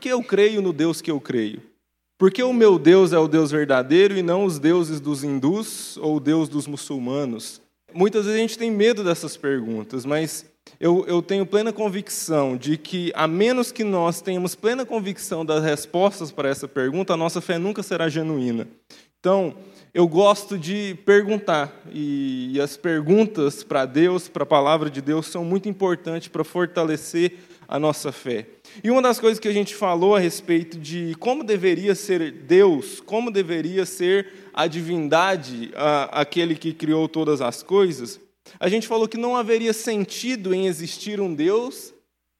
que eu creio no Deus que eu creio? Por que o meu Deus é o Deus verdadeiro e não os deuses dos hindus ou o Deus dos muçulmanos? Muitas vezes a gente tem medo dessas perguntas, mas eu, eu, tenho plena convicção de que, a menos que nós tenhamos plena convicção das respostas para essa pergunta, a nossa fé nunca será genuína. Então, eu gosto de perguntar, e, e as perguntas para Deus, para a palavra de Deus, são muito importantes para fortalecer a nossa fé. E uma das coisas que a gente falou a respeito de como deveria ser Deus, como deveria ser a divindade, a, aquele que criou todas as coisas, a gente falou que não haveria sentido em existir um Deus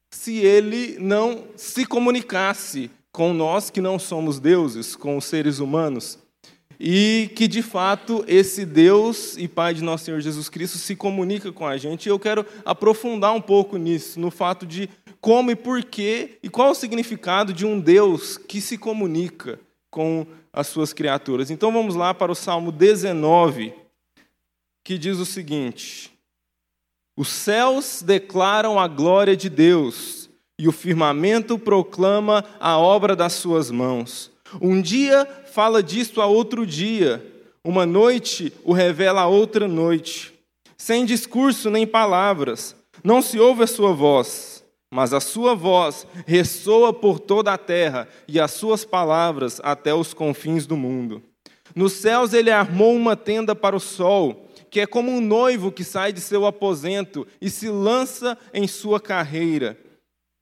se ele não se comunicasse com nós que não somos deuses, com os seres humanos. E que de fato esse Deus e Pai de nosso Senhor Jesus Cristo se comunica com a gente. E eu quero aprofundar um pouco nisso, no fato de como e porquê e qual o significado de um Deus que se comunica com as suas criaturas. Então vamos lá para o Salmo 19, que diz o seguinte: Os céus declaram a glória de Deus, e o firmamento proclama a obra das suas mãos. Um dia fala disto a outro dia, uma noite o revela a outra noite. Sem discurso nem palavras, não se ouve a sua voz, mas a sua voz ressoa por toda a terra e as suas palavras até os confins do mundo. Nos céus ele armou uma tenda para o sol que é como um noivo que sai de seu aposento e se lança em sua carreira,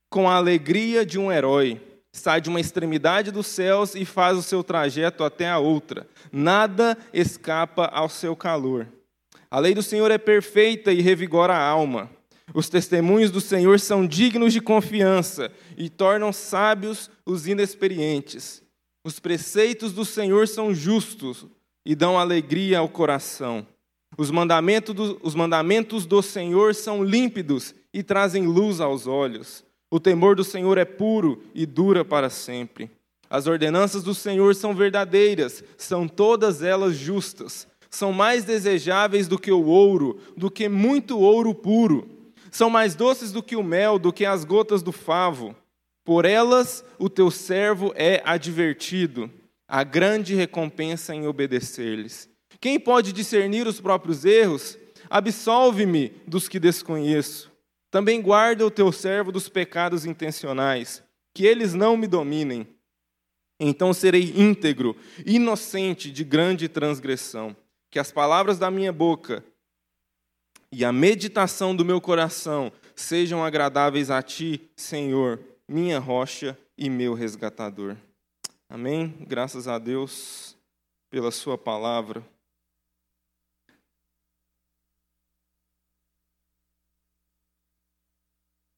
com a alegria de um herói. Sai de uma extremidade dos céus e faz o seu trajeto até a outra. Nada escapa ao seu calor. A lei do Senhor é perfeita e revigora a alma. Os testemunhos do Senhor são dignos de confiança e tornam sábios os inexperientes. Os preceitos do Senhor são justos e dão alegria ao coração. Os mandamentos, do, os mandamentos do Senhor são límpidos e trazem luz aos olhos. O temor do Senhor é puro e dura para sempre. As ordenanças do Senhor são verdadeiras, são todas elas justas. São mais desejáveis do que o ouro, do que muito ouro puro. São mais doces do que o mel, do que as gotas do favo. Por elas o teu servo é advertido. A grande recompensa em obedecer-lhes. Quem pode discernir os próprios erros? Absolve-me dos que desconheço. Também guarda o teu servo dos pecados intencionais, que eles não me dominem. Então serei íntegro, inocente de grande transgressão. Que as palavras da minha boca e a meditação do meu coração sejam agradáveis a ti, Senhor, minha rocha e meu resgatador. Amém? Graças a Deus pela Sua palavra.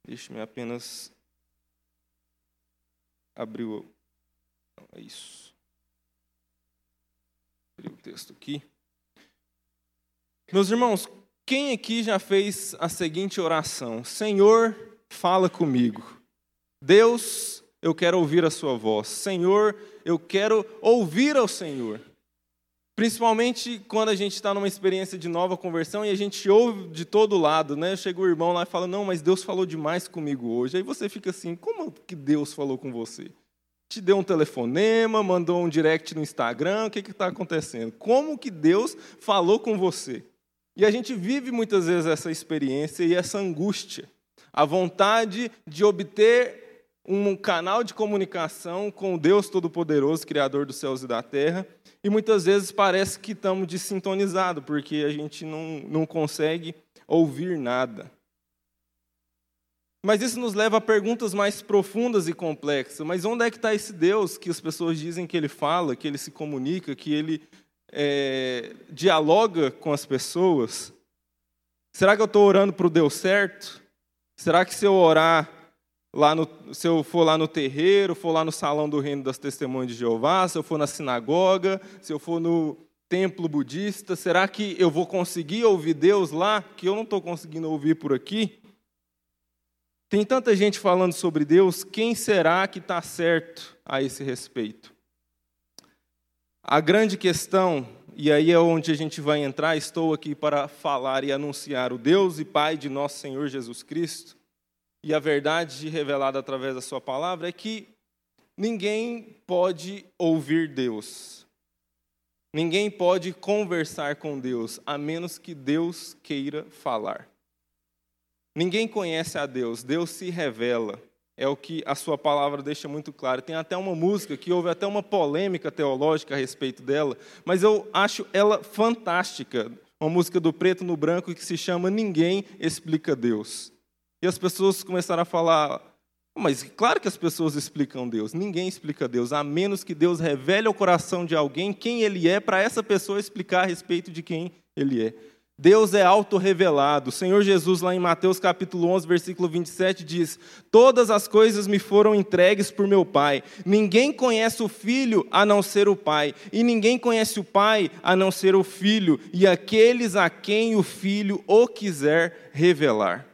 Deixe-me apenas abrir o. Não, é isso. Abrir o texto aqui. Meus irmãos, quem aqui já fez a seguinte oração? Senhor, fala comigo. Deus, eu quero ouvir a sua voz. Senhor, eu quero ouvir ao Senhor. Principalmente quando a gente está numa experiência de nova conversão e a gente ouve de todo lado, né? Chega o irmão lá e fala: Não, mas Deus falou demais comigo hoje. Aí você fica assim: Como que Deus falou com você? Te deu um telefonema, mandou um direct no Instagram, o que está acontecendo? Como que Deus falou com você? E a gente vive muitas vezes essa experiência e essa angústia, a vontade de obter um canal de comunicação com o Deus Todo-Poderoso, Criador dos céus e da terra, e muitas vezes parece que estamos desintonizados, porque a gente não, não consegue ouvir nada. Mas isso nos leva a perguntas mais profundas e complexas. Mas onde é que está esse Deus que as pessoas dizem que ele fala, que ele se comunica, que ele é, dialoga com as pessoas? Será que eu estou orando para o Deus certo? Será que se eu orar lá no, se eu for lá no terreiro, for lá no salão do reino das testemunhas de Jeová, se eu for na sinagoga, se eu for no templo budista, será que eu vou conseguir ouvir Deus lá que eu não estou conseguindo ouvir por aqui? Tem tanta gente falando sobre Deus, quem será que está certo a esse respeito? A grande questão, e aí é onde a gente vai entrar, estou aqui para falar e anunciar o Deus e Pai de nosso Senhor Jesus Cristo, e a verdade revelada através da Sua palavra é que ninguém pode ouvir Deus. Ninguém pode conversar com Deus, a menos que Deus queira falar. Ninguém conhece a Deus, Deus se revela. É o que a sua palavra deixa muito claro. Tem até uma música que houve até uma polêmica teológica a respeito dela, mas eu acho ela fantástica. Uma música do preto no branco que se chama Ninguém Explica Deus. E as pessoas começaram a falar, mas claro que as pessoas explicam Deus. Ninguém explica Deus, a menos que Deus revele ao coração de alguém quem ele é, para essa pessoa explicar a respeito de quem ele é. Deus é autorrevelado. O Senhor Jesus, lá em Mateus capítulo 11, versículo 27, diz: Todas as coisas me foram entregues por meu Pai. Ninguém conhece o Filho a não ser o Pai, e ninguém conhece o Pai a não ser o Filho, e aqueles a quem o Filho o quiser revelar.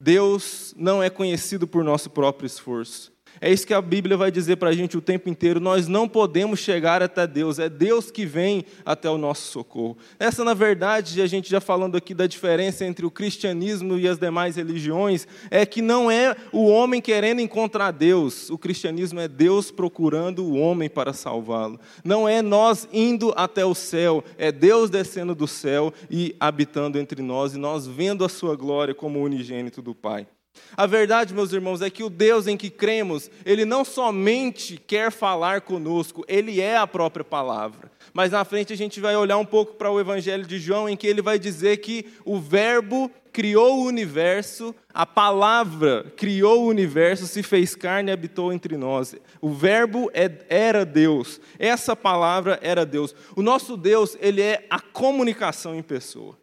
Deus não é conhecido por nosso próprio esforço. É isso que a Bíblia vai dizer para a gente o tempo inteiro. Nós não podemos chegar até Deus, é Deus que vem até o nosso socorro. Essa, na verdade, a gente já falando aqui da diferença entre o cristianismo e as demais religiões, é que não é o homem querendo encontrar Deus, o cristianismo é Deus procurando o homem para salvá-lo. Não é nós indo até o céu, é Deus descendo do céu e habitando entre nós, e nós vendo a sua glória como unigênito do Pai. A verdade, meus irmãos, é que o Deus em que cremos, ele não somente quer falar conosco, ele é a própria palavra. Mas na frente a gente vai olhar um pouco para o Evangelho de João, em que ele vai dizer que o Verbo criou o universo, a palavra criou o universo, se fez carne e habitou entre nós. O Verbo é, era Deus, essa palavra era Deus. O nosso Deus, ele é a comunicação em pessoa.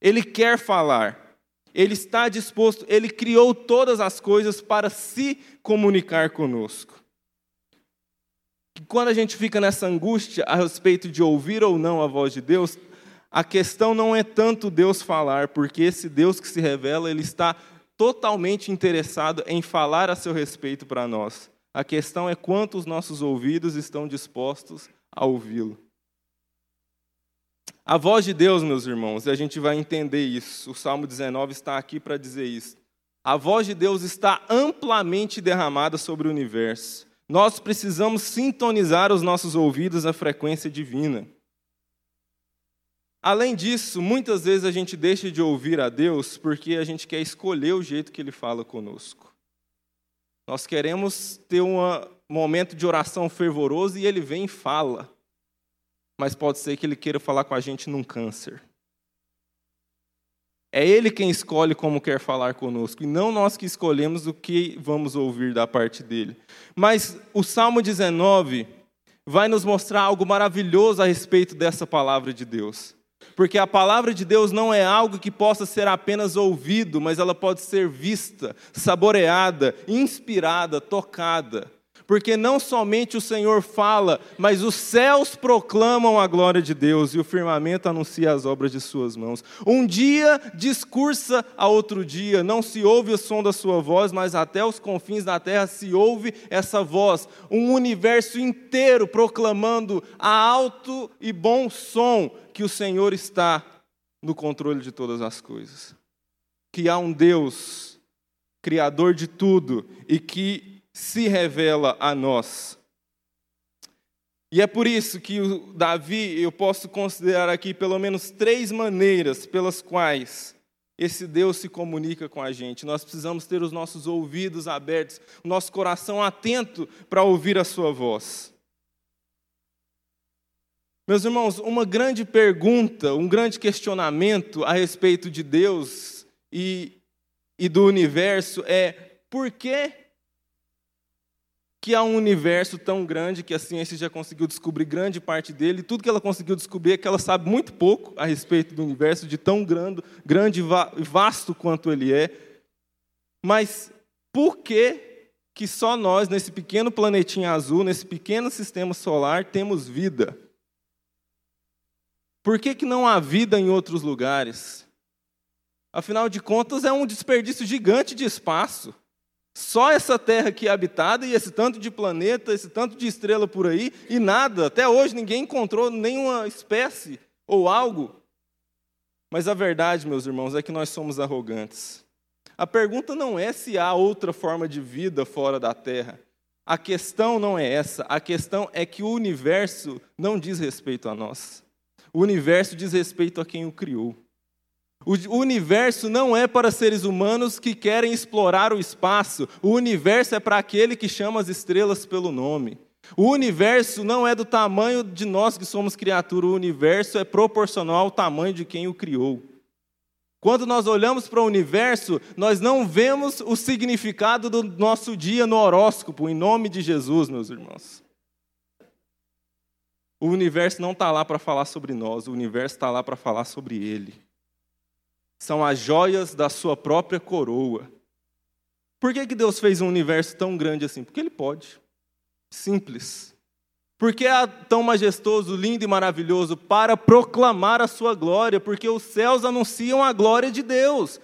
Ele quer falar. Ele está disposto, ele criou todas as coisas para se comunicar conosco. Quando a gente fica nessa angústia a respeito de ouvir ou não a voz de Deus, a questão não é tanto Deus falar, porque esse Deus que se revela, ele está totalmente interessado em falar a seu respeito para nós. A questão é quanto os nossos ouvidos estão dispostos a ouvi-lo. A voz de Deus, meus irmãos, e a gente vai entender isso. O Salmo 19 está aqui para dizer isso. A voz de Deus está amplamente derramada sobre o universo. Nós precisamos sintonizar os nossos ouvidos à frequência divina. Além disso, muitas vezes a gente deixa de ouvir a Deus porque a gente quer escolher o jeito que Ele fala conosco. Nós queremos ter um momento de oração fervoroso e Ele vem e fala mas pode ser que ele queira falar com a gente num câncer. É ele quem escolhe como quer falar conosco, e não nós que escolhemos o que vamos ouvir da parte dele. Mas o Salmo 19 vai nos mostrar algo maravilhoso a respeito dessa palavra de Deus. Porque a palavra de Deus não é algo que possa ser apenas ouvido, mas ela pode ser vista, saboreada, inspirada, tocada porque não somente o Senhor fala, mas os céus proclamam a glória de Deus e o firmamento anuncia as obras de suas mãos. Um dia discursa a outro dia, não se ouve o som da sua voz, mas até os confins da terra se ouve essa voz. Um universo inteiro proclamando a alto e bom som que o Senhor está no controle de todas as coisas. Que há um Deus, Criador de tudo, e que se revela a nós. E é por isso que o Davi, eu posso considerar aqui pelo menos três maneiras pelas quais esse Deus se comunica com a gente. Nós precisamos ter os nossos ouvidos abertos, o nosso coração atento para ouvir a sua voz. Meus irmãos, uma grande pergunta, um grande questionamento a respeito de Deus e, e do universo é: por que que há um universo tão grande que a ciência já conseguiu descobrir grande parte dele. Tudo que ela conseguiu descobrir é que ela sabe muito pouco a respeito do universo, de tão grande, grande e vasto quanto ele é. Mas por que, que só nós, nesse pequeno planetinha azul, nesse pequeno sistema solar, temos vida? Por que, que não há vida em outros lugares? Afinal de contas, é um desperdício gigante de espaço. Só essa terra aqui habitada e esse tanto de planeta, esse tanto de estrela por aí, e nada. Até hoje ninguém encontrou nenhuma espécie ou algo. Mas a verdade, meus irmãos, é que nós somos arrogantes. A pergunta não é se há outra forma de vida fora da terra. A questão não é essa, a questão é que o universo não diz respeito a nós. O universo diz respeito a quem o criou. O universo não é para seres humanos que querem explorar o espaço. O universo é para aquele que chama as estrelas pelo nome. O universo não é do tamanho de nós que somos criatura, o universo é proporcional ao tamanho de quem o criou. Quando nós olhamos para o universo, nós não vemos o significado do nosso dia no horóscopo, em nome de Jesus, meus irmãos. O universo não está lá para falar sobre nós, o universo está lá para falar sobre Ele. São as joias da sua própria coroa. Por que, que Deus fez um universo tão grande assim? Porque Ele pode. Simples. Porque é tão majestoso, lindo e maravilhoso para proclamar a sua glória, porque os céus anunciam a glória de Deus.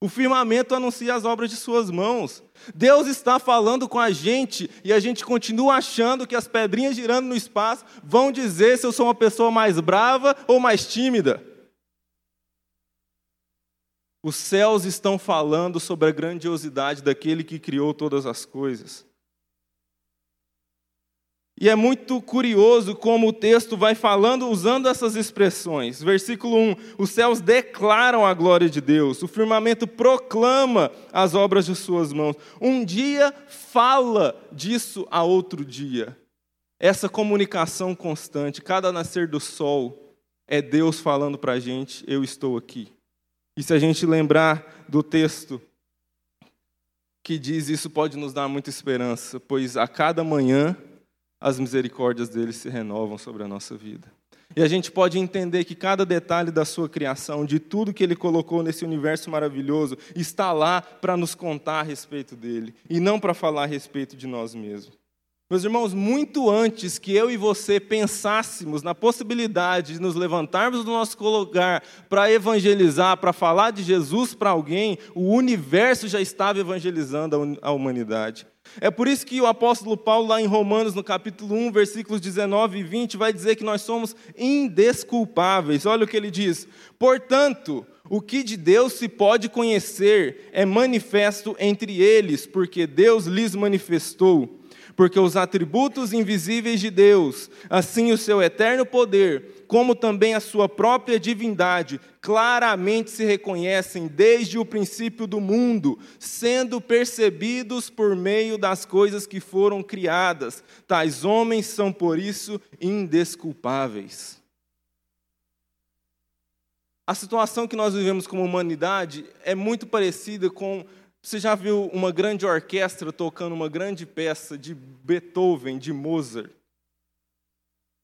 O firmamento anuncia as obras de suas mãos. Deus está falando com a gente e a gente continua achando que as pedrinhas girando no espaço vão dizer se eu sou uma pessoa mais brava ou mais tímida. Os céus estão falando sobre a grandiosidade daquele que criou todas as coisas. E é muito curioso como o texto vai falando usando essas expressões. Versículo 1: Os céus declaram a glória de Deus, o firmamento proclama as obras de suas mãos. Um dia fala disso a outro dia. Essa comunicação constante, cada nascer do sol, é Deus falando para a gente: Eu estou aqui. E se a gente lembrar do texto que diz isso, pode nos dar muita esperança, pois a cada manhã as misericórdias dele se renovam sobre a nossa vida. E a gente pode entender que cada detalhe da sua criação, de tudo que ele colocou nesse universo maravilhoso, está lá para nos contar a respeito dele, e não para falar a respeito de nós mesmos. Meus irmãos, muito antes que eu e você pensássemos na possibilidade de nos levantarmos do nosso lugar para evangelizar, para falar de Jesus para alguém, o universo já estava evangelizando a humanidade. É por isso que o apóstolo Paulo, lá em Romanos, no capítulo 1, versículos 19 e 20, vai dizer que nós somos indesculpáveis. Olha o que ele diz: Portanto, o que de Deus se pode conhecer é manifesto entre eles, porque Deus lhes manifestou porque os atributos invisíveis de Deus, assim o seu eterno poder, como também a sua própria divindade, claramente se reconhecem desde o princípio do mundo, sendo percebidos por meio das coisas que foram criadas. Tais homens são, por isso, indesculpáveis. A situação que nós vivemos como humanidade é muito parecida com você já viu uma grande orquestra tocando uma grande peça de Beethoven, de Mozart?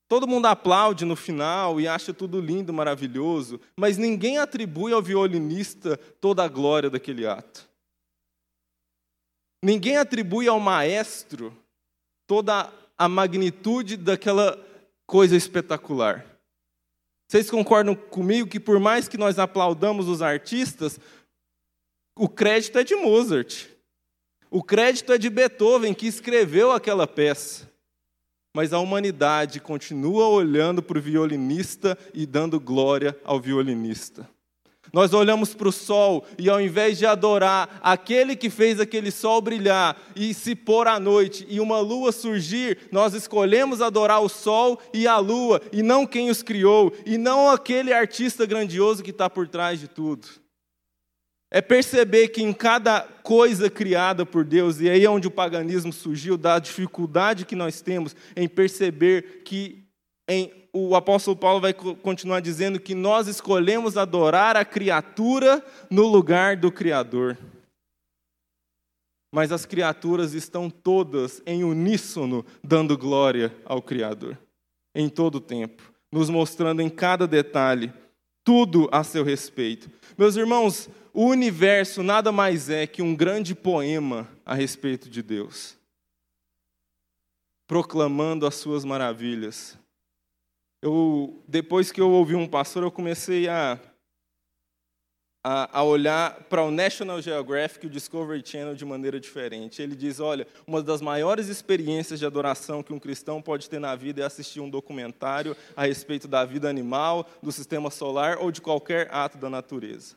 Todo mundo aplaude no final e acha tudo lindo, maravilhoso, mas ninguém atribui ao violinista toda a glória daquele ato. Ninguém atribui ao maestro toda a magnitude daquela coisa espetacular. Vocês concordam comigo que, por mais que nós aplaudamos os artistas, o crédito é de Mozart. O crédito é de Beethoven, que escreveu aquela peça. Mas a humanidade continua olhando para o violinista e dando glória ao violinista. Nós olhamos para o sol e, ao invés de adorar aquele que fez aquele sol brilhar e se pôr à noite e uma lua surgir, nós escolhemos adorar o sol e a lua, e não quem os criou, e não aquele artista grandioso que está por trás de tudo. É perceber que em cada coisa criada por Deus, e aí é onde o paganismo surgiu, da dificuldade que nós temos em perceber que em, o apóstolo Paulo vai continuar dizendo que nós escolhemos adorar a criatura no lugar do Criador. Mas as criaturas estão todas em uníssono dando glória ao Criador, em todo o tempo, nos mostrando em cada detalhe tudo a seu respeito. Meus irmãos, o universo nada mais é que um grande poema a respeito de Deus, proclamando as suas maravilhas. Eu, depois que eu ouvi um pastor, eu comecei a, a, a olhar para o National Geographic e o Discovery Channel de maneira diferente. Ele diz: olha, uma das maiores experiências de adoração que um cristão pode ter na vida é assistir um documentário a respeito da vida animal, do sistema solar ou de qualquer ato da natureza.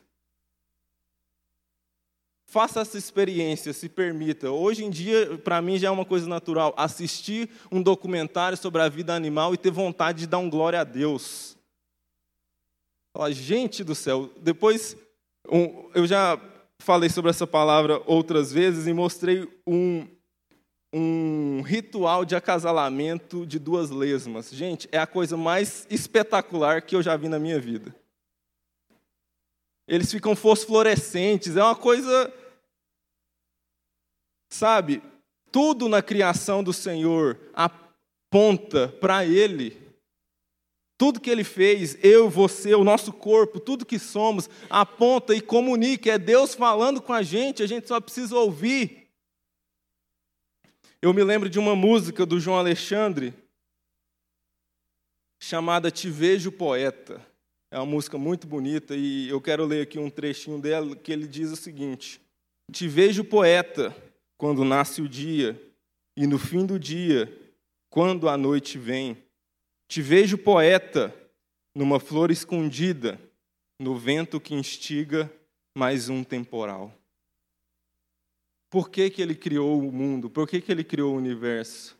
Faça essa experiência, se permita. Hoje em dia, para mim, já é uma coisa natural assistir um documentário sobre a vida animal e ter vontade de dar um glória a Deus. Fala, gente do céu. Depois, um, eu já falei sobre essa palavra outras vezes e mostrei um, um ritual de acasalamento de duas lesmas. Gente, é a coisa mais espetacular que eu já vi na minha vida. Eles ficam fosforescentes, é uma coisa. Sabe, tudo na criação do Senhor aponta para Ele. Tudo que Ele fez, eu, você, o nosso corpo, tudo que somos, aponta e comunica. É Deus falando com a gente, a gente só precisa ouvir. Eu me lembro de uma música do João Alexandre chamada Te Vejo Poeta. É uma música muito bonita e eu quero ler aqui um trechinho dela que ele diz o seguinte: Te vejo poeta quando nasce o dia, e no fim do dia, quando a noite vem. Te vejo poeta numa flor escondida, no vento que instiga mais um temporal. Por que, que ele criou o mundo? Por que, que ele criou o universo?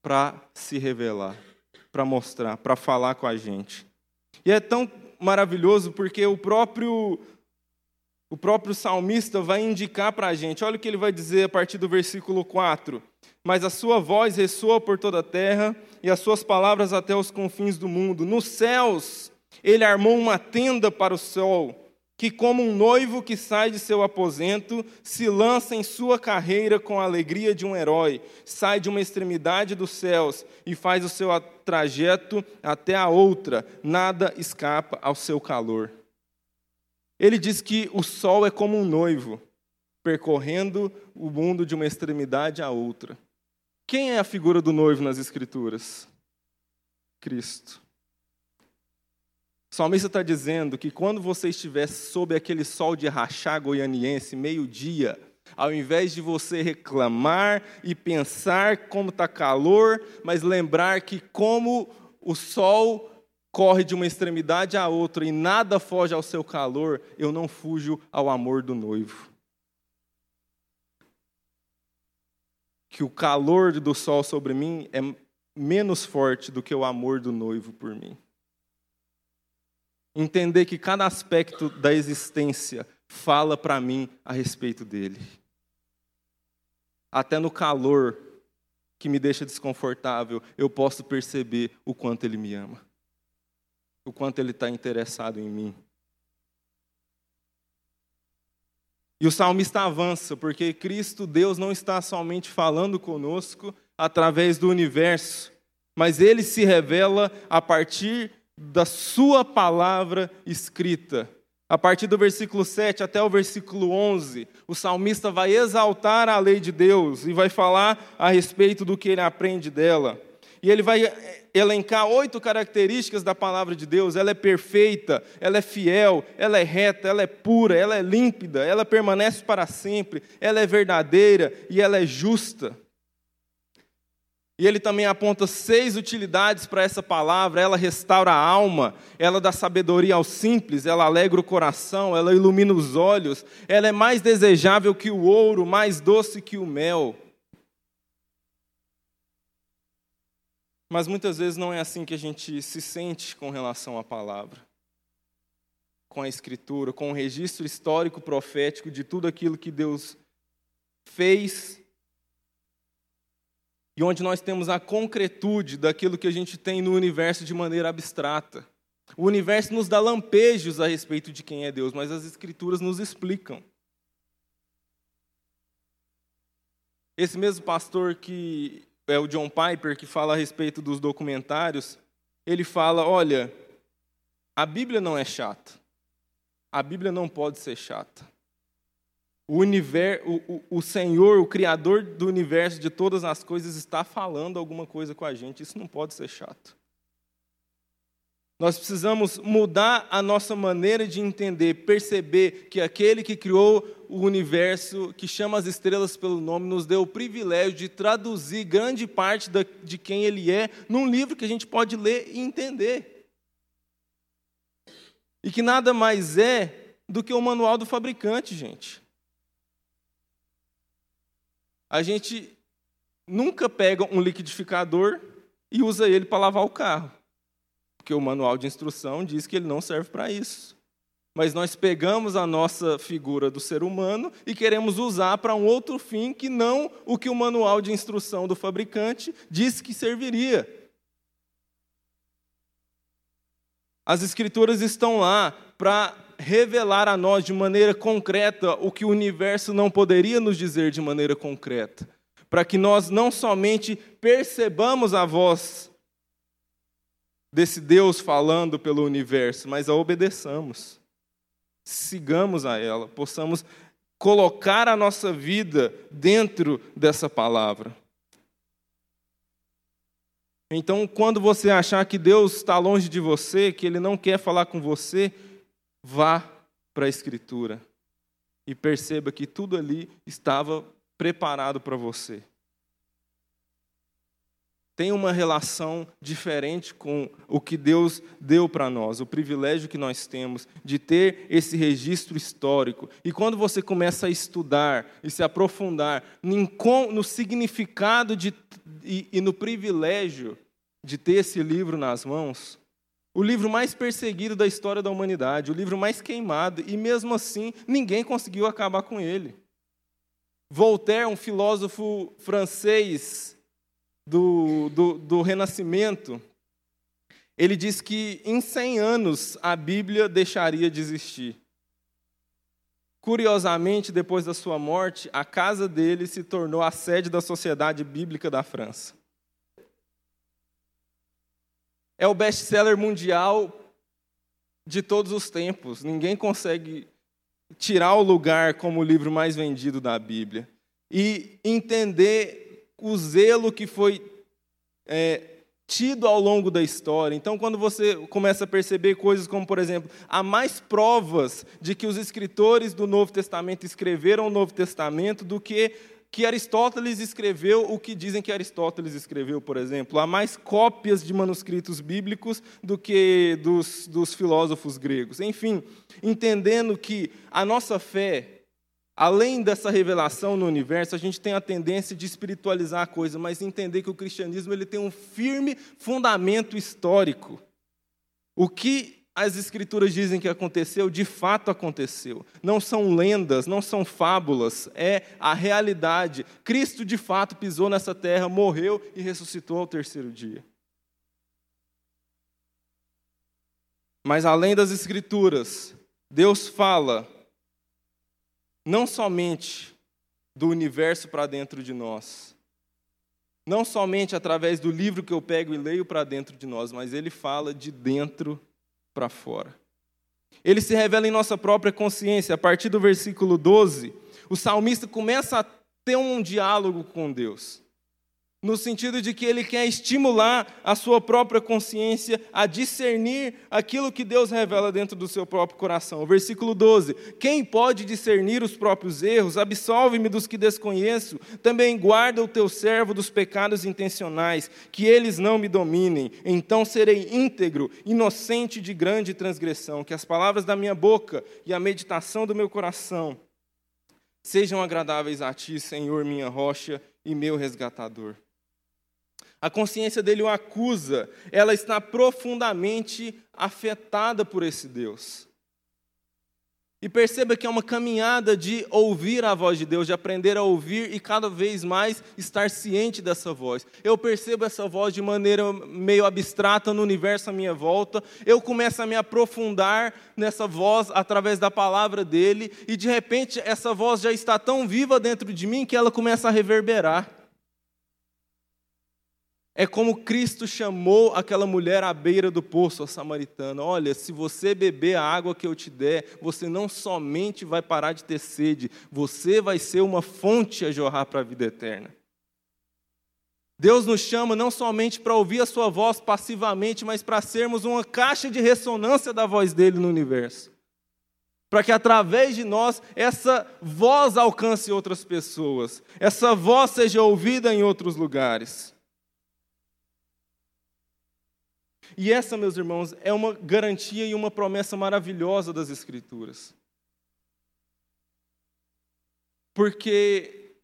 Para se revelar, para mostrar, para falar com a gente. E é tão maravilhoso porque o próprio o próprio salmista vai indicar para a gente. Olha o que ele vai dizer a partir do versículo 4. Mas a sua voz ressoa por toda a terra e as suas palavras até os confins do mundo. Nos céus ele armou uma tenda para o sol que, como um noivo que sai de seu aposento, se lança em sua carreira com a alegria de um herói, sai de uma extremidade dos céus e faz o seu trajeto até a outra, nada escapa ao seu calor. Ele diz que o sol é como um noivo, percorrendo o mundo de uma extremidade à outra. Quem é a figura do noivo nas Escrituras? Cristo. O salmista está dizendo que quando você estiver sob aquele sol de rachar goianiense, meio-dia, ao invés de você reclamar e pensar como está calor, mas lembrar que como o sol corre de uma extremidade à outra e nada foge ao seu calor, eu não fujo ao amor do noivo. Que o calor do sol sobre mim é menos forte do que o amor do noivo por mim entender que cada aspecto da existência fala para mim a respeito dele. Até no calor que me deixa desconfortável, eu posso perceber o quanto ele me ama, o quanto ele está interessado em mim. E o salmista avança, porque Cristo, Deus, não está somente falando conosco através do universo, mas ele se revela a partir da sua palavra escrita. A partir do versículo 7 até o versículo 11, o salmista vai exaltar a lei de Deus e vai falar a respeito do que ele aprende dela. E ele vai elencar oito características da palavra de Deus. Ela é perfeita, ela é fiel, ela é reta, ela é pura, ela é límpida, ela permanece para sempre, ela é verdadeira e ela é justa. E ele também aponta seis utilidades para essa palavra. Ela restaura a alma, ela dá sabedoria ao simples, ela alegra o coração, ela ilumina os olhos, ela é mais desejável que o ouro, mais doce que o mel. Mas muitas vezes não é assim que a gente se sente com relação à palavra, com a Escritura, com o registro histórico profético de tudo aquilo que Deus fez e onde nós temos a concretude daquilo que a gente tem no universo de maneira abstrata. O universo nos dá lampejos a respeito de quem é Deus, mas as Escrituras nos explicam. Esse mesmo pastor que é o John Piper, que fala a respeito dos documentários, ele fala: olha, a Bíblia não é chata. A Bíblia não pode ser chata. O, universo, o, o, Senhor, o Criador do universo, de todas as coisas, está falando alguma coisa com a gente. Isso não pode ser chato. Nós precisamos mudar a nossa maneira de entender, perceber que aquele que criou o universo, que chama as estrelas pelo nome, nos deu o privilégio de traduzir grande parte de quem ele é num livro que a gente pode ler e entender. E que nada mais é do que o manual do fabricante, gente. A gente nunca pega um liquidificador e usa ele para lavar o carro, porque o manual de instrução diz que ele não serve para isso. Mas nós pegamos a nossa figura do ser humano e queremos usar para um outro fim que não o que o manual de instrução do fabricante diz que serviria. As Escrituras estão lá para revelar a nós de maneira concreta o que o universo não poderia nos dizer de maneira concreta, para que nós não somente percebamos a voz desse Deus falando pelo universo, mas a obedeçamos, sigamos a ela, possamos colocar a nossa vida dentro dessa palavra. Então, quando você achar que Deus está longe de você, que Ele não quer falar com você, vá para a Escritura e perceba que tudo ali estava preparado para você. Tem uma relação diferente com o que Deus deu para nós, o privilégio que nós temos de ter esse registro histórico. E quando você começa a estudar e se aprofundar no significado de, e, e no privilégio de ter esse livro nas mãos, o livro mais perseguido da história da humanidade, o livro mais queimado, e mesmo assim ninguém conseguiu acabar com ele. Voltaire, um filósofo francês do, do, do Renascimento, ele diz que em 100 anos a Bíblia deixaria de existir. Curiosamente, depois da sua morte, a casa dele se tornou a sede da Sociedade Bíblica da França. É o best-seller mundial de todos os tempos. Ninguém consegue tirar o lugar como o livro mais vendido da Bíblia. E entender o zelo que foi é, tido ao longo da história. Então, quando você começa a perceber coisas como, por exemplo, há mais provas de que os escritores do Novo Testamento escreveram o Novo Testamento do que que Aristóteles escreveu o que dizem que Aristóteles escreveu, por exemplo. Há mais cópias de manuscritos bíblicos do que dos, dos filósofos gregos. Enfim, entendendo que a nossa fé, além dessa revelação no universo, a gente tem a tendência de espiritualizar a coisa, mas entender que o cristianismo ele tem um firme fundamento histórico. O que as Escrituras dizem que aconteceu, de fato aconteceu. Não são lendas, não são fábulas, é a realidade. Cristo de fato pisou nessa terra, morreu e ressuscitou ao terceiro dia. Mas além das Escrituras, Deus fala não somente do universo para dentro de nós, não somente através do livro que eu pego e leio para dentro de nós, mas Ele fala de dentro para fora. Ele se revela em nossa própria consciência. A partir do versículo 12, o salmista começa a ter um diálogo com Deus no sentido de que ele quer estimular a sua própria consciência a discernir aquilo que Deus revela dentro do seu próprio coração. Versículo 12: Quem pode discernir os próprios erros? Absolve-me dos que desconheço. Também guarda o teu servo dos pecados intencionais, que eles não me dominem. Então serei íntegro, inocente de grande transgressão. Que as palavras da minha boca e a meditação do meu coração sejam agradáveis a ti, Senhor, minha rocha e meu resgatador. A consciência dele o acusa, ela está profundamente afetada por esse Deus. E perceba que é uma caminhada de ouvir a voz de Deus, de aprender a ouvir e cada vez mais estar ciente dessa voz. Eu percebo essa voz de maneira meio abstrata no universo à minha volta. Eu começo a me aprofundar nessa voz através da palavra dele e de repente essa voz já está tão viva dentro de mim que ela começa a reverberar. É como Cristo chamou aquela mulher à beira do poço, a samaritana: Olha, se você beber a água que eu te der, você não somente vai parar de ter sede, você vai ser uma fonte a jorrar para a vida eterna. Deus nos chama não somente para ouvir a Sua voz passivamente, mas para sermos uma caixa de ressonância da voz dele no universo. Para que através de nós essa voz alcance outras pessoas, essa voz seja ouvida em outros lugares. E essa, meus irmãos, é uma garantia e uma promessa maravilhosa das Escrituras. Porque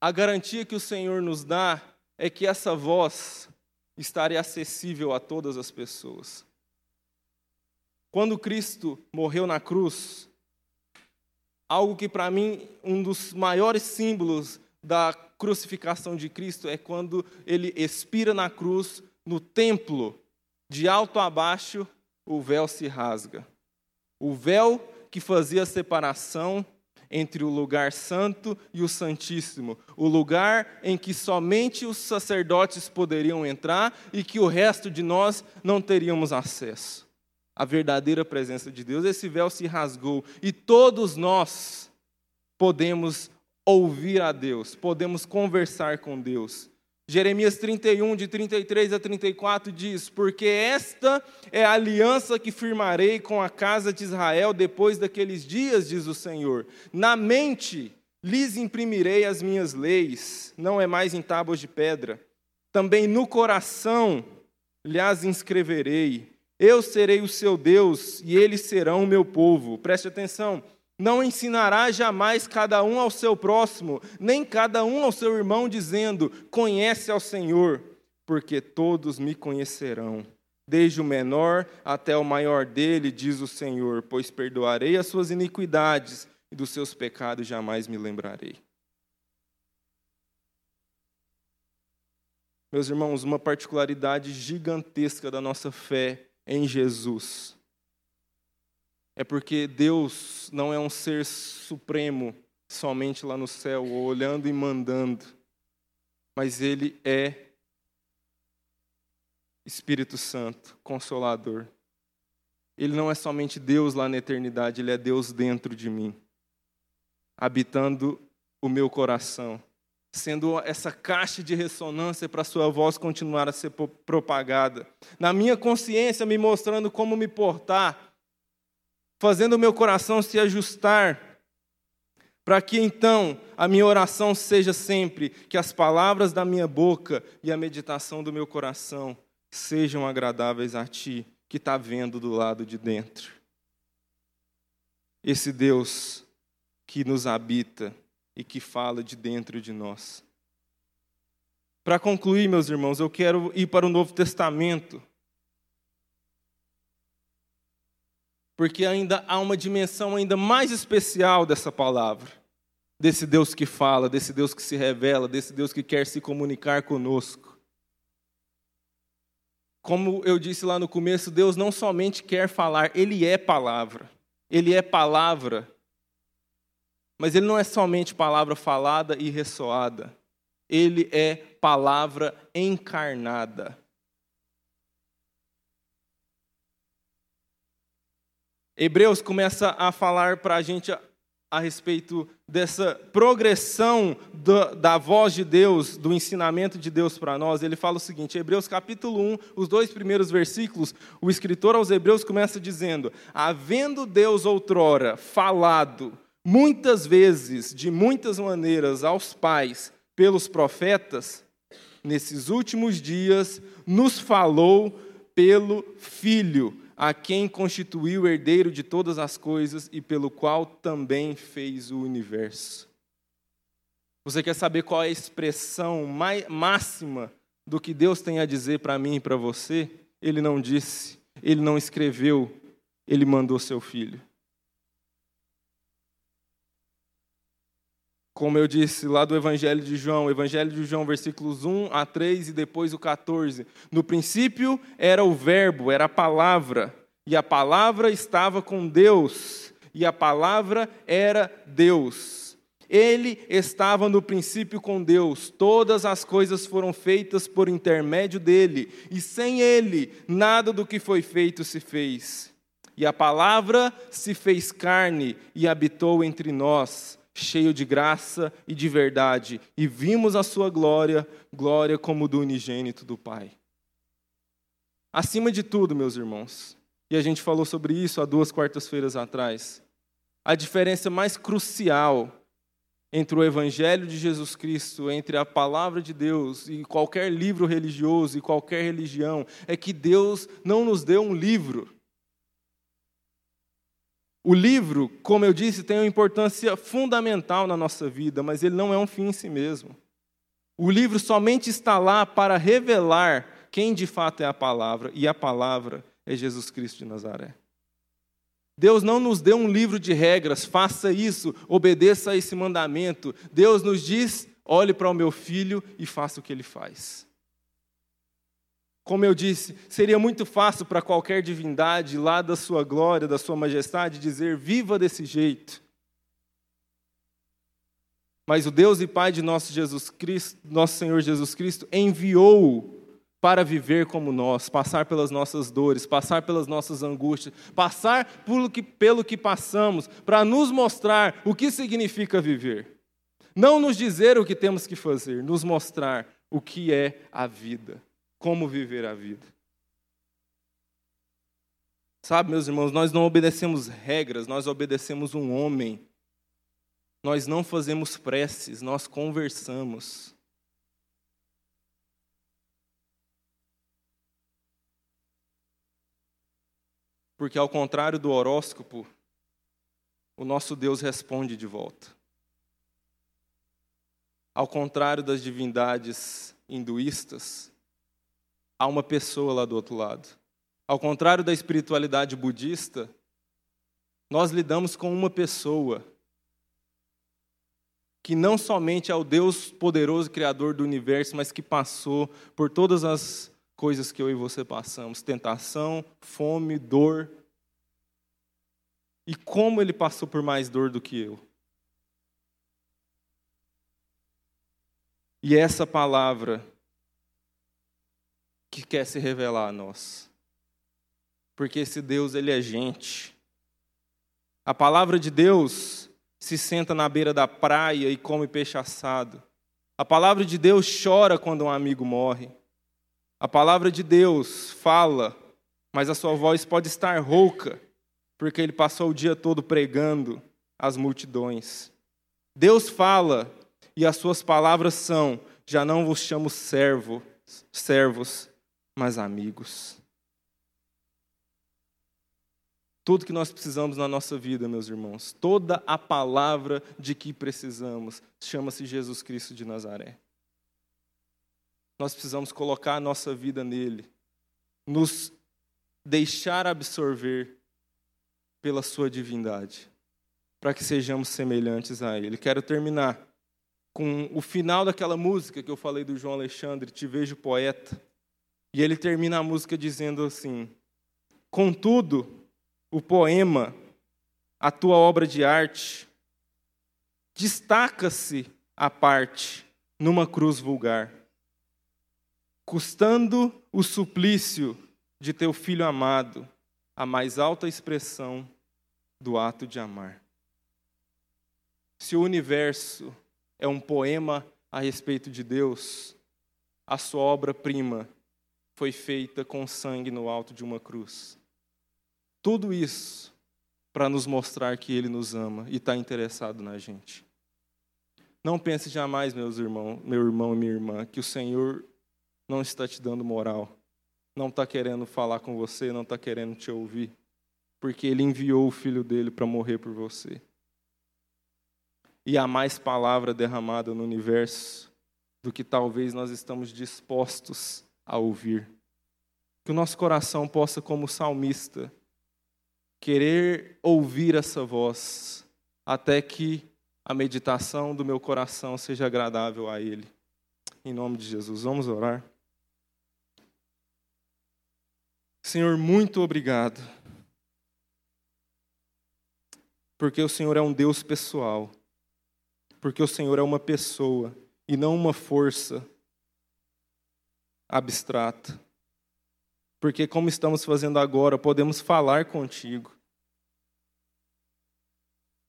a garantia que o Senhor nos dá é que essa voz estaria acessível a todas as pessoas. Quando Cristo morreu na cruz, algo que para mim um dos maiores símbolos da crucificação de Cristo é quando ele expira na cruz, no templo, de alto a baixo, o véu se rasga. O véu que fazia a separação entre o lugar santo e o santíssimo, o lugar em que somente os sacerdotes poderiam entrar e que o resto de nós não teríamos acesso a verdadeira presença de Deus, esse véu se rasgou e todos nós podemos ouvir a Deus, podemos conversar com Deus. Jeremias 31, de 33 a 34 diz: Porque esta é a aliança que firmarei com a casa de Israel depois daqueles dias, diz o Senhor. Na mente lhes imprimirei as minhas leis, não é mais em tábuas de pedra. Também no coração lhes inscreverei eu serei o seu Deus e eles serão o meu povo. Preste atenção. Não ensinará jamais cada um ao seu próximo, nem cada um ao seu irmão, dizendo: Conhece ao Senhor, porque todos me conhecerão. Desde o menor até o maior dele, diz o Senhor, pois perdoarei as suas iniquidades e dos seus pecados jamais me lembrarei. Meus irmãos, uma particularidade gigantesca da nossa fé em Jesus. É porque Deus não é um ser supremo somente lá no céu, olhando e mandando, mas Ele é Espírito Santo, Consolador. Ele não é somente Deus lá na eternidade, Ele é Deus dentro de mim, habitando o meu coração sendo essa caixa de ressonância para a sua voz continuar a ser propagada. Na minha consciência, me mostrando como me portar, fazendo o meu coração se ajustar, para que então a minha oração seja sempre que as palavras da minha boca e a meditação do meu coração sejam agradáveis a Ti, que está vendo do lado de dentro. Esse Deus que nos habita e que fala de dentro de nós. Para concluir, meus irmãos, eu quero ir para o Novo Testamento. Porque ainda há uma dimensão ainda mais especial dessa palavra. Desse Deus que fala, desse Deus que se revela, desse Deus que quer se comunicar conosco. Como eu disse lá no começo, Deus não somente quer falar, Ele é palavra. Ele é palavra mas ele não é somente palavra falada e ressoada, ele é palavra encarnada. Hebreus começa a falar para a gente a, a, respeito dessa progressão do, da voz de Deus, do ensinamento de Deus para nós. Ele fala o seguinte, Hebreus capítulo 1, os dois primeiros versículos, o escritor aos Hebreus começa dizendo: Havendo Deus outrora falado muitas vezes, de muitas maneiras, aos pais pelos profetas, nesses últimos dias, nos falou pelo Filho, a quem constituiu o herdeiro de todas as coisas e pelo qual também fez o universo. Você quer saber qual é a expressão mais, máxima do que Deus tem a dizer para mim e para você? Ele não disse, ele não escreveu, ele mandou seu filho. Como eu disse lá do Evangelho de João, Evangelho de João, versículos 1 a 3 e depois o 14. No princípio era o Verbo, era a palavra, e a palavra estava com Deus, e a palavra era Deus. Ele estava no princípio com Deus, todas as coisas foram feitas por intermédio dele, e sem ele, nada do que foi feito se fez. E a palavra se fez carne e habitou entre nós cheio de graça e de verdade, e vimos a sua glória, glória como do unigênito do Pai. Acima de tudo, meus irmãos, e a gente falou sobre isso há duas quartas-feiras atrás, a diferença mais crucial entre o Evangelho de Jesus Cristo, entre a palavra de Deus e qualquer livro religioso e qualquer religião, é que Deus não nos deu um livro. O livro, como eu disse, tem uma importância fundamental na nossa vida, mas ele não é um fim em si mesmo. O livro somente está lá para revelar quem de fato é a palavra, e a palavra é Jesus Cristo de Nazaré. Deus não nos deu um livro de regras, faça isso, obedeça a esse mandamento. Deus nos diz: olhe para o meu filho e faça o que ele faz. Como eu disse, seria muito fácil para qualquer divindade lá da sua glória, da sua majestade, dizer: viva desse jeito. Mas o Deus e Pai de nosso Jesus Cristo, nosso Senhor Jesus Cristo, enviou para viver como nós, passar pelas nossas dores, passar pelas nossas angústias, passar pelo que, pelo que passamos, para nos mostrar o que significa viver. Não nos dizer o que temos que fazer, nos mostrar o que é a vida como viver a vida. Sabe, meus irmãos, nós não obedecemos regras, nós obedecemos um homem. Nós não fazemos preces, nós conversamos. Porque, ao contrário do horóscopo, o nosso Deus responde de volta. Ao contrário das divindades hinduístas, há uma pessoa lá do outro lado. Ao contrário da espiritualidade budista, nós lidamos com uma pessoa que não somente é o Deus poderoso criador do universo, mas que passou por todas as coisas que eu e você passamos, tentação, fome, dor. E como ele passou por mais dor do que eu. E essa palavra que quer se revelar a nós. Porque esse Deus, ele é gente. A palavra de Deus se senta na beira da praia e come peixe assado. A palavra de Deus chora quando um amigo morre. A palavra de Deus fala, mas a sua voz pode estar rouca, porque ele passou o dia todo pregando às multidões. Deus fala e as suas palavras são: já não vos chamo servo, servos, mas amigos. Tudo que nós precisamos na nossa vida, meus irmãos, toda a palavra de que precisamos, chama-se Jesus Cristo de Nazaré. Nós precisamos colocar a nossa vida nele, nos deixar absorver pela sua divindade, para que sejamos semelhantes a ele. Quero terminar com o final daquela música que eu falei do João Alexandre, Te Vejo Poeta. E ele termina a música dizendo assim: Contudo, o poema, a tua obra de arte, destaca-se à parte numa cruz vulgar, custando o suplício de teu filho amado, a mais alta expressão do ato de amar. Se o universo é um poema a respeito de Deus, a sua obra-prima foi feita com sangue no alto de uma cruz. Tudo isso para nos mostrar que Ele nos ama e está interessado na gente. Não pense jamais, meus irmãos, meu irmão e minha irmã, que o Senhor não está te dando moral, não está querendo falar com você, não está querendo te ouvir, porque Ele enviou o Filho dele para morrer por você. E há mais palavra derramada no universo do que talvez nós estamos dispostos a ouvir. Que o nosso coração possa, como salmista, querer ouvir essa voz, até que a meditação do meu coração seja agradável a Ele. Em nome de Jesus, vamos orar. Senhor, muito obrigado. Porque o Senhor é um Deus pessoal. Porque o Senhor é uma pessoa e não uma força abstrata. Porque, como estamos fazendo agora, podemos falar contigo.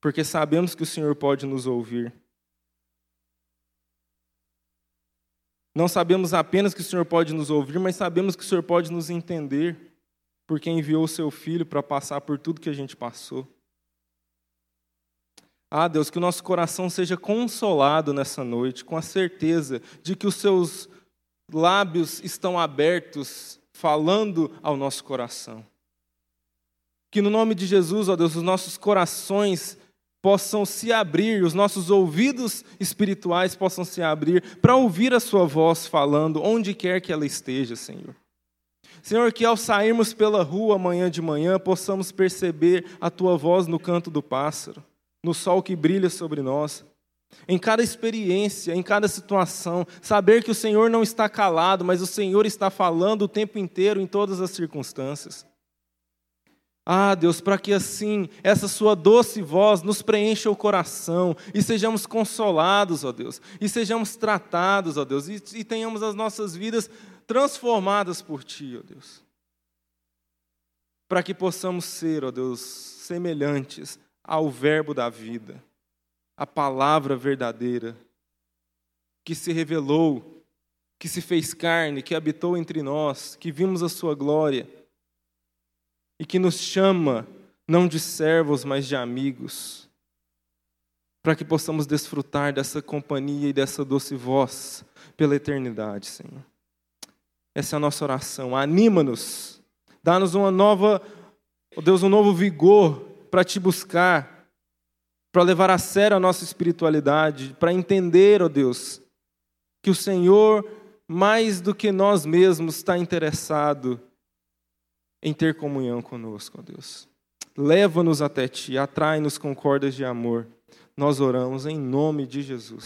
Porque sabemos que o Senhor pode nos ouvir. Não sabemos apenas que o Senhor pode nos ouvir, mas sabemos que o Senhor pode nos entender, porque enviou o seu Filho para passar por tudo que a gente passou. Ah, Deus, que o nosso coração seja consolado nessa noite, com a certeza de que os seus lábios estão abertos, falando ao nosso coração. Que no nome de Jesus, ó Deus, os nossos corações possam se abrir, os nossos ouvidos espirituais possam se abrir para ouvir a Sua voz falando, onde quer que ela esteja, Senhor. Senhor, que ao sairmos pela rua amanhã de manhã, possamos perceber a Tua voz no canto do pássaro, no sol que brilha sobre nós, em cada experiência, em cada situação, saber que o Senhor não está calado, mas o Senhor está falando o tempo inteiro, em todas as circunstâncias. Ah, Deus, para que assim essa Sua doce voz nos preencha o coração e sejamos consolados, ó Deus, e sejamos tratados, ó Deus, e, e tenhamos as nossas vidas transformadas por Ti, ó Deus. Para que possamos ser, ó Deus, semelhantes ao Verbo da vida, a palavra verdadeira, que se revelou, que se fez carne, que habitou entre nós, que vimos a Sua glória e que nos chama não de servos, mas de amigos, para que possamos desfrutar dessa companhia e dessa doce voz pela eternidade, Senhor. Essa é a nossa oração. Anima-nos, dá-nos uma nova, oh Deus, um novo vigor para te buscar, para levar a sério a nossa espiritualidade, para entender, ó oh Deus, que o Senhor, mais do que nós mesmos, está interessado em ter comunhão conosco, ó Deus. Leva-nos até Ti, atrai-nos com cordas de amor. Nós oramos em nome de Jesus.